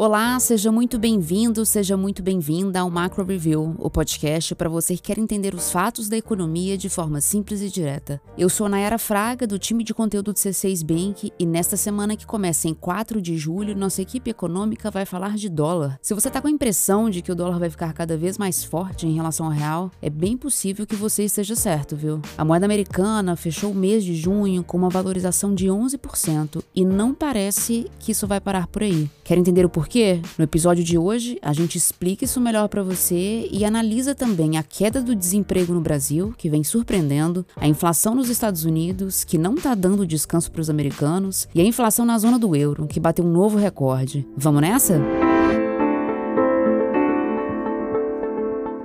Olá, seja muito bem-vindo, seja muito bem-vinda ao Macro Review, o podcast para você que quer entender os fatos da economia de forma simples e direta. Eu sou Nayara Fraga, do time de conteúdo do C6 Bank, e nesta semana que começa em 4 de julho, nossa equipe econômica vai falar de dólar. Se você está com a impressão de que o dólar vai ficar cada vez mais forte em relação ao real, é bem possível que você esteja certo, viu? A moeda americana fechou o mês de junho com uma valorização de 11% e não parece que isso vai parar por aí. Quer entender o porquê? Quê? No episódio de hoje, a gente explica isso melhor para você e analisa também a queda do desemprego no Brasil, que vem surpreendendo, a inflação nos Estados Unidos, que não tá dando descanso para os americanos, e a inflação na zona do euro, que bateu um novo recorde. Vamos nessa?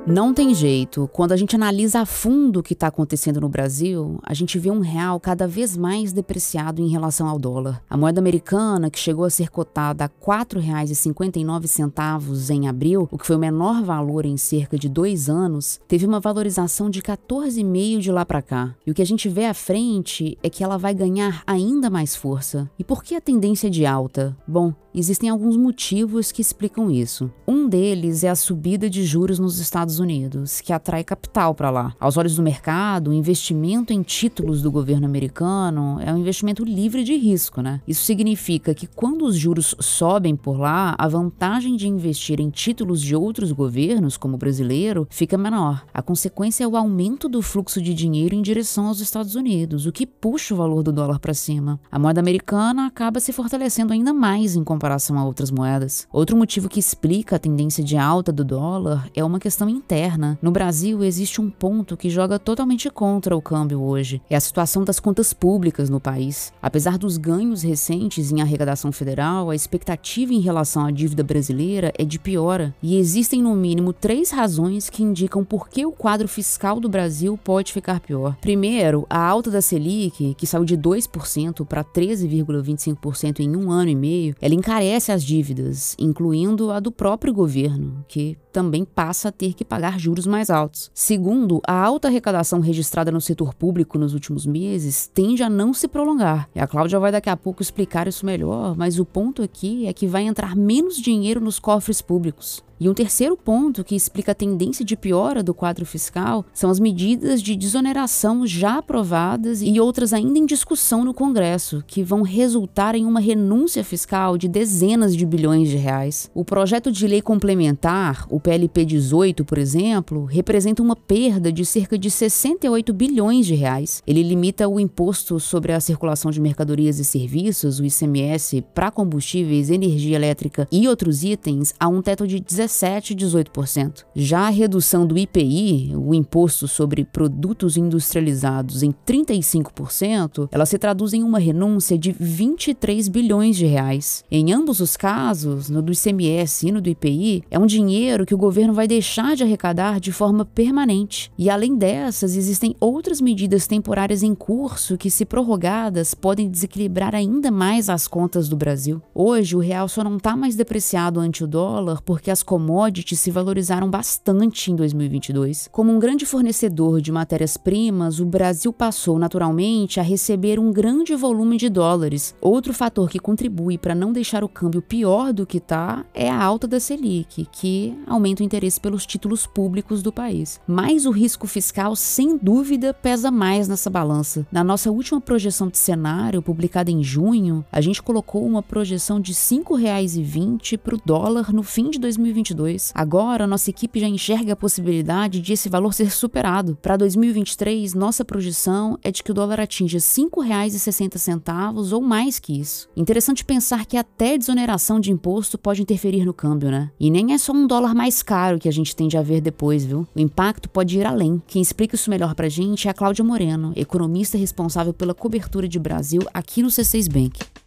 Não tem jeito. Quando a gente analisa a fundo o que está acontecendo no Brasil, a gente vê um real cada vez mais depreciado em relação ao dólar. A moeda americana, que chegou a ser cotada a R$ 4,59 em abril, o que foi o menor valor em cerca de dois anos, teve uma valorização de 14,5 de lá para cá. E o que a gente vê à frente é que ela vai ganhar ainda mais força. E por que a tendência de alta? Bom, existem alguns motivos que explicam isso. Um deles é a subida de juros nos Estados Estados Unidos, que atrai capital para lá. Aos olhos do mercado, o investimento em títulos do governo americano é um investimento livre de risco, né? Isso significa que quando os juros sobem por lá, a vantagem de investir em títulos de outros governos, como o brasileiro, fica menor. A consequência é o aumento do fluxo de dinheiro em direção aos Estados Unidos, o que puxa o valor do dólar para cima. A moeda americana acaba se fortalecendo ainda mais em comparação a outras moedas. Outro motivo que explica a tendência de alta do dólar é uma questão interna. No Brasil, existe um ponto que joga totalmente contra o câmbio hoje: é a situação das contas públicas no país. Apesar dos ganhos recentes em arrecadação federal, a expectativa em relação à dívida brasileira é de piora. E existem, no mínimo, três razões que indicam por que o quadro fiscal do Brasil pode ficar pior. Primeiro, a alta da Selic, que saiu de 2% para 13,25% em um ano e meio, ela encarece as dívidas, incluindo a do próprio governo, que também passa a ter que pagar juros mais altos. Segundo, a alta arrecadação registrada no setor público nos últimos meses tende a não se prolongar. E a Cláudia vai daqui a pouco explicar isso melhor, mas o ponto aqui é que vai entrar menos dinheiro nos cofres públicos. E um terceiro ponto que explica a tendência de piora do quadro fiscal são as medidas de desoneração já aprovadas e outras ainda em discussão no Congresso, que vão resultar em uma renúncia fiscal de dezenas de bilhões de reais. O projeto de lei complementar, o PLP 18, por exemplo, representa uma perda de cerca de 68 bilhões de reais. Ele limita o imposto sobre a circulação de mercadorias e serviços, o ICMS, para combustíveis, energia elétrica e outros itens a um teto de 17 17% e 18%. Já a redução do IPI, o imposto sobre produtos industrializados, em 35%, ela se traduz em uma renúncia de 23 bilhões de reais. Em ambos os casos, no do ICMS e no do IPI, é um dinheiro que o governo vai deixar de arrecadar de forma permanente. E além dessas, existem outras medidas temporárias em curso que, se prorrogadas, podem desequilibrar ainda mais as contas do Brasil. Hoje, o real só não está mais depreciado ante o dólar porque as commodities se valorizaram bastante em 2022. Como um grande fornecedor de matérias-primas, o Brasil passou naturalmente a receber um grande volume de dólares. Outro fator que contribui para não deixar o câmbio pior do que está é a alta da Selic, que aumenta o interesse pelos títulos públicos do país. Mas o risco fiscal, sem dúvida, pesa mais nessa balança. Na nossa última projeção de cenário, publicada em junho, a gente colocou uma projeção de R$ 5,20 para o dólar no fim de 2022 2022. Agora, nossa equipe já enxerga a possibilidade de esse valor ser superado. Para 2023, nossa projeção é de que o dólar atinja R$ 5,60 ou mais que isso. Interessante pensar que até desoneração de imposto pode interferir no câmbio, né? E nem é só um dólar mais caro que a gente tende a ver depois, viu? O impacto pode ir além. Quem explica isso melhor pra gente é a Cláudia Moreno, economista responsável pela cobertura de Brasil aqui no C6 Bank.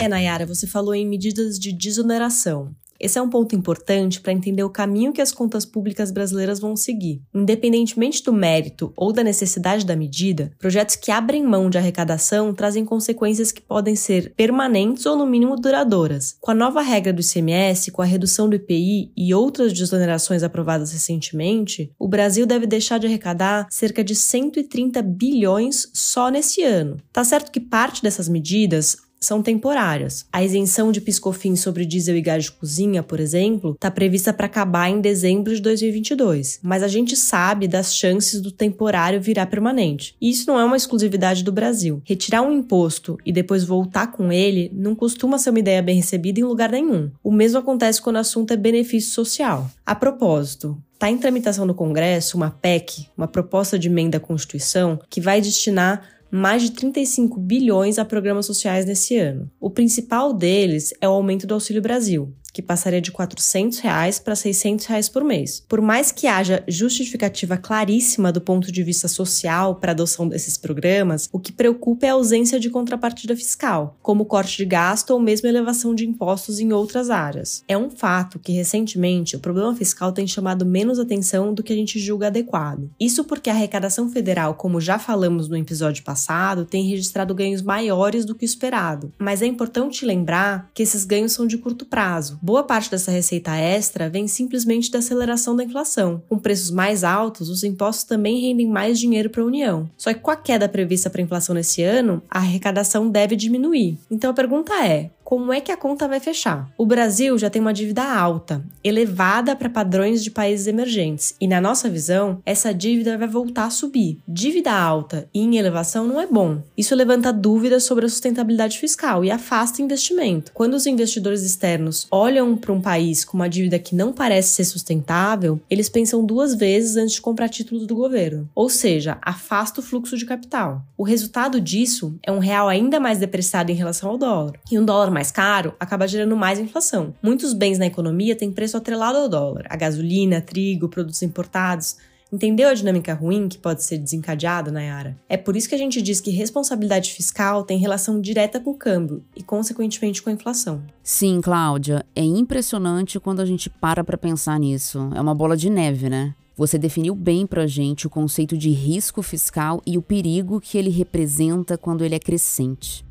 É, Nayara, você falou em medidas de desoneração. Esse é um ponto importante para entender o caminho que as contas públicas brasileiras vão seguir. Independentemente do mérito ou da necessidade da medida, projetos que abrem mão de arrecadação trazem consequências que podem ser permanentes ou, no mínimo, duradouras. Com a nova regra do ICMS, com a redução do IPI e outras desonerações aprovadas recentemente, o Brasil deve deixar de arrecadar cerca de 130 bilhões só nesse ano. Tá certo que parte dessas medidas são temporárias. A isenção de piscofins sobre diesel e gás de cozinha, por exemplo, está prevista para acabar em dezembro de 2022, mas a gente sabe das chances do temporário virar permanente. E isso não é uma exclusividade do Brasil. Retirar um imposto e depois voltar com ele não costuma ser uma ideia bem recebida em lugar nenhum. O mesmo acontece quando o assunto é benefício social. A propósito, Está em tramitação no Congresso uma PEC, uma proposta de emenda à Constituição, que vai destinar mais de 35 bilhões a programas sociais nesse ano. O principal deles é o aumento do Auxílio Brasil, que passaria de 400 reais para 600 reais por mês. Por mais que haja justificativa claríssima do ponto de vista social para a adoção desses programas, o que preocupa é a ausência de contrapartida fiscal, como corte de gasto ou mesmo elevação de impostos em outras áreas. É um fato que, recentemente, o problema fiscal tem chamado menos atenção do que a gente julga adequado. Isso porque a arrecadação federal, como já falamos no episódio passado, tem registrado ganhos maiores do que o esperado. Mas é importante lembrar que esses ganhos são de curto prazo Boa parte dessa receita extra vem simplesmente da aceleração da inflação. Com preços mais altos, os impostos também rendem mais dinheiro para a União. Só que com a queda prevista para a inflação nesse ano, a arrecadação deve diminuir. Então a pergunta é: como é que a conta vai fechar? O Brasil já tem uma dívida alta, elevada para padrões de países emergentes, e na nossa visão, essa dívida vai voltar a subir. Dívida alta e em elevação não é bom. Isso levanta dúvidas sobre a sustentabilidade fiscal e afasta investimento. Quando os investidores externos olham para um país com uma dívida que não parece ser sustentável, eles pensam duas vezes antes de comprar títulos do governo, ou seja, afasta o fluxo de capital. O resultado disso é um real ainda mais depreciado em relação ao dólar. E um dólar mais mais caro acaba gerando mais inflação. Muitos bens na economia têm preço atrelado ao dólar. A gasolina, trigo, produtos importados. Entendeu a dinâmica ruim que pode ser desencadeada, Nayara? É por isso que a gente diz que responsabilidade fiscal tem relação direta com o câmbio e, consequentemente, com a inflação. Sim, Cláudia, é impressionante quando a gente para para pensar nisso. É uma bola de neve, né? Você definiu bem para a gente o conceito de risco fiscal e o perigo que ele representa quando ele é crescente.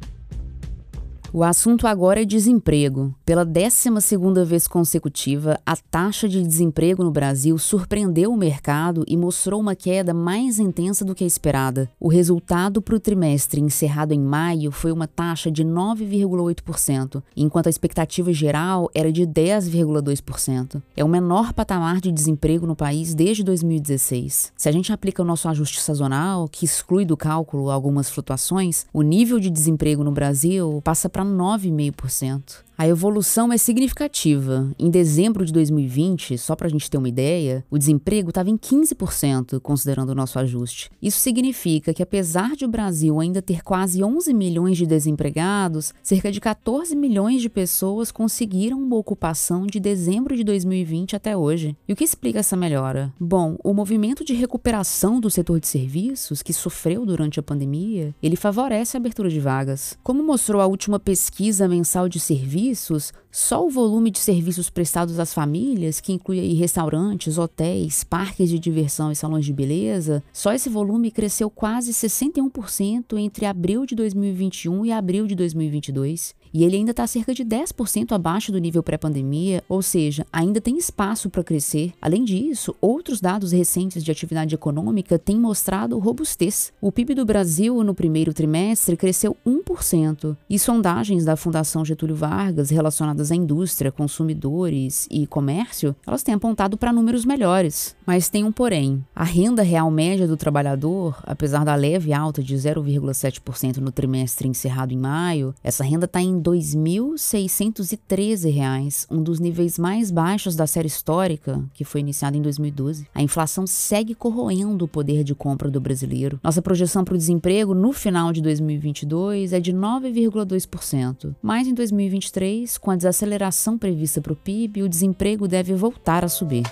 O assunto agora é desemprego. Pela 12ª vez consecutiva, a taxa de desemprego no Brasil surpreendeu o mercado e mostrou uma queda mais intensa do que a esperada. O resultado para o trimestre encerrado em maio foi uma taxa de 9,8%, enquanto a expectativa geral era de 10,2%. É o menor patamar de desemprego no país desde 2016. Se a gente aplica o nosso ajuste sazonal, que exclui do cálculo algumas flutuações, o nível de desemprego no Brasil passa para 9,5%. A evolução é significativa. Em dezembro de 2020, só para a gente ter uma ideia, o desemprego estava em 15%, considerando o nosso ajuste. Isso significa que, apesar de o Brasil ainda ter quase 11 milhões de desempregados, cerca de 14 milhões de pessoas conseguiram uma ocupação de dezembro de 2020 até hoje. E o que explica essa melhora? Bom, o movimento de recuperação do setor de serviços, que sofreu durante a pandemia, ele favorece a abertura de vagas. Como mostrou a última pesquisa mensal de serviços, serviços, só o volume de serviços prestados às famílias, que inclui aí restaurantes, hotéis, parques de diversão e salões de beleza, só esse volume cresceu quase 61% entre abril de 2021 e abril de 2022 e ele ainda está cerca de 10% abaixo do nível pré-pandemia, ou seja, ainda tem espaço para crescer. Além disso, outros dados recentes de atividade econômica têm mostrado robustez. O PIB do Brasil no primeiro trimestre cresceu 1%, e sondagens da Fundação Getúlio Vargas relacionadas à indústria, consumidores e comércio, elas têm apontado para números melhores. Mas tem um porém. A renda real média do trabalhador, apesar da leve alta de 0,7% no trimestre encerrado em maio, essa renda está em R$ 2.613, um dos níveis mais baixos da série histórica, que foi iniciada em 2012. A inflação segue corroendo o poder de compra do brasileiro. Nossa projeção para o desemprego no final de 2022 é de 9,2%. Mas em 2023, com a desaceleração prevista para o PIB, o desemprego deve voltar a subir.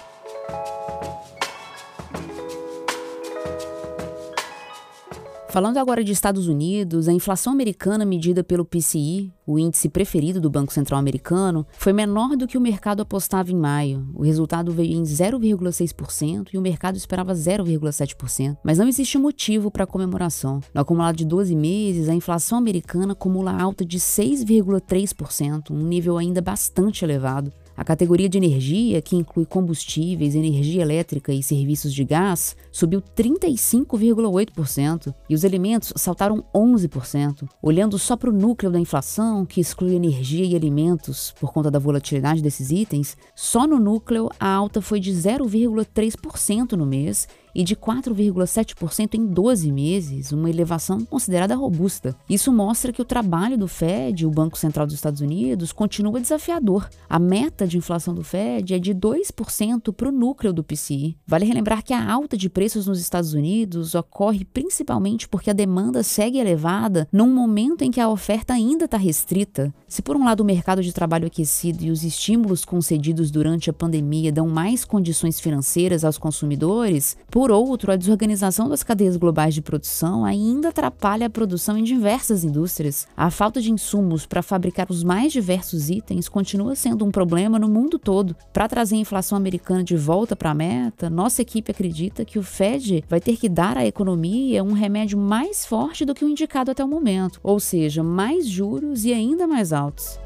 Falando agora de Estados Unidos, a inflação americana medida pelo PCI, o índice preferido do Banco Central americano, foi menor do que o mercado apostava em maio. O resultado veio em 0,6% e o mercado esperava 0,7%. Mas não existe motivo para comemoração. No acumulado de 12 meses, a inflação americana acumula alta de 6,3%, um nível ainda bastante elevado. A categoria de energia, que inclui combustíveis, energia elétrica e serviços de gás, subiu 35,8% e os alimentos saltaram 11%. Olhando só para o núcleo da inflação, que exclui energia e alimentos por conta da volatilidade desses itens, só no núcleo a alta foi de 0,3% no mês e de 4,7% em 12 meses, uma elevação considerada robusta. Isso mostra que o trabalho do Fed, o Banco Central dos Estados Unidos, continua desafiador. A meta de inflação do Fed é de 2% para o núcleo do PCI. Vale relembrar que a alta de preços nos Estados Unidos ocorre principalmente porque a demanda segue elevada num momento em que a oferta ainda está restrita. Se por um lado o mercado de trabalho aquecido e os estímulos concedidos durante a pandemia dão mais condições financeiras aos consumidores, por por outro, a desorganização das cadeias globais de produção ainda atrapalha a produção em diversas indústrias. A falta de insumos para fabricar os mais diversos itens continua sendo um problema no mundo todo. Para trazer a inflação americana de volta para a meta, nossa equipe acredita que o Fed vai ter que dar à economia um remédio mais forte do que o indicado até o momento, ou seja, mais juros e ainda mais altos.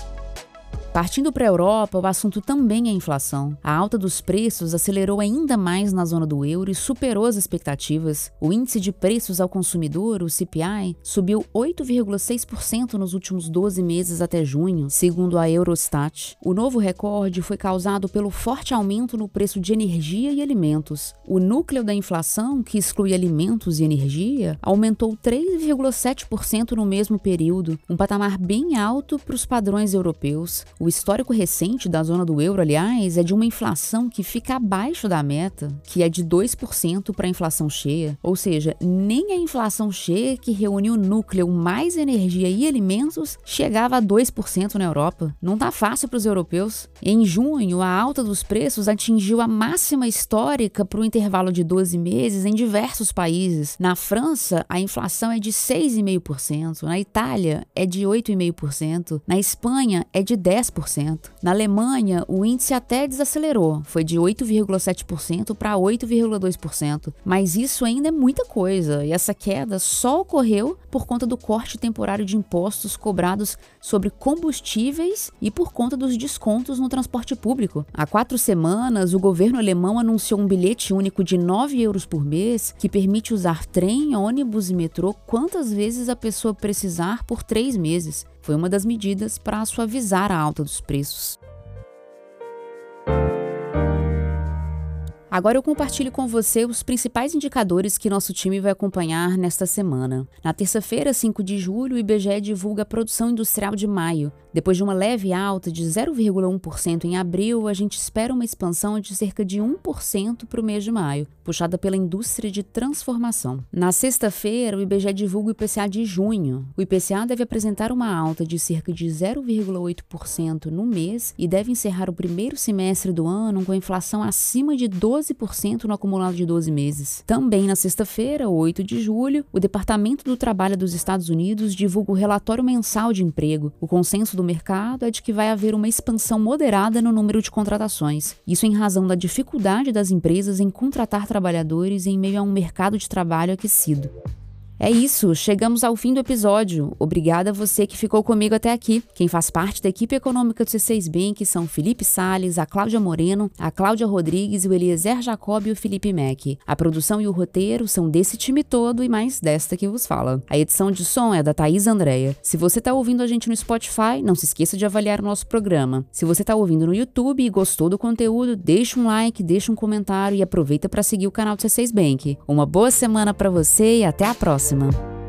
Partindo para a Europa, o assunto também é inflação. A alta dos preços acelerou ainda mais na zona do euro e superou as expectativas. O índice de preços ao consumidor, o CPI, subiu 8,6% nos últimos 12 meses até junho, segundo a Eurostat. O novo recorde foi causado pelo forte aumento no preço de energia e alimentos. O núcleo da inflação, que exclui alimentos e energia, aumentou 3,7% no mesmo período, um patamar bem alto para os padrões europeus. O histórico recente da zona do euro, aliás, é de uma inflação que fica abaixo da meta, que é de 2% para a inflação cheia. Ou seja, nem a inflação cheia, que reúne o núcleo mais energia e alimentos, chegava a 2% na Europa. Não tá fácil para os europeus. Em junho, a alta dos preços atingiu a máxima histórica para o intervalo de 12 meses em diversos países. Na França, a inflação é de 6,5%, na Itália é de 8,5%, na Espanha é de 10%. 10%. Na Alemanha, o índice até desacelerou, foi de 8,7% para 8,2%, mas isso ainda é muita coisa, e essa queda só ocorreu por conta do corte temporário de impostos cobrados sobre combustíveis e por conta dos descontos no transporte público. Há quatro semanas, o governo alemão anunciou um bilhete único de 9 euros por mês que permite usar trem, ônibus e metrô quantas vezes a pessoa precisar por três meses. Foi uma das medidas para suavizar a alta dos preços. Agora eu compartilho com você os principais indicadores que nosso time vai acompanhar nesta semana. Na terça-feira, 5 de julho, o IBGE divulga a produção industrial de maio. Depois de uma leve alta de 0,1% em abril, a gente espera uma expansão de cerca de 1% para o mês de maio, puxada pela indústria de transformação. Na sexta-feira, o IBGE divulga o IPCA de junho. O IPCA deve apresentar uma alta de cerca de 0,8% no mês e deve encerrar o primeiro semestre do ano com a inflação acima de 12 12% no acumulado de 12 meses. Também na sexta-feira, 8 de julho, o Departamento do Trabalho dos Estados Unidos divulga o relatório mensal de emprego. O consenso do mercado é de que vai haver uma expansão moderada no número de contratações. Isso em razão da dificuldade das empresas em contratar trabalhadores em meio a um mercado de trabalho aquecido. É isso, chegamos ao fim do episódio. Obrigada a você que ficou comigo até aqui. Quem faz parte da equipe econômica do C6 Bank são Felipe Sales, a Cláudia Moreno, a Cláudia Rodrigues, o Eliezer Jacob e o Felipe Mack. A produção e o roteiro são desse time todo e mais desta que vos fala. A edição de som é da Thaís Andréia. Se você está ouvindo a gente no Spotify, não se esqueça de avaliar o nosso programa. Se você está ouvindo no YouTube e gostou do conteúdo, deixa um like, deixa um comentário e aproveita para seguir o canal do C6 Bank. Uma boa semana para você e até a próxima maximum.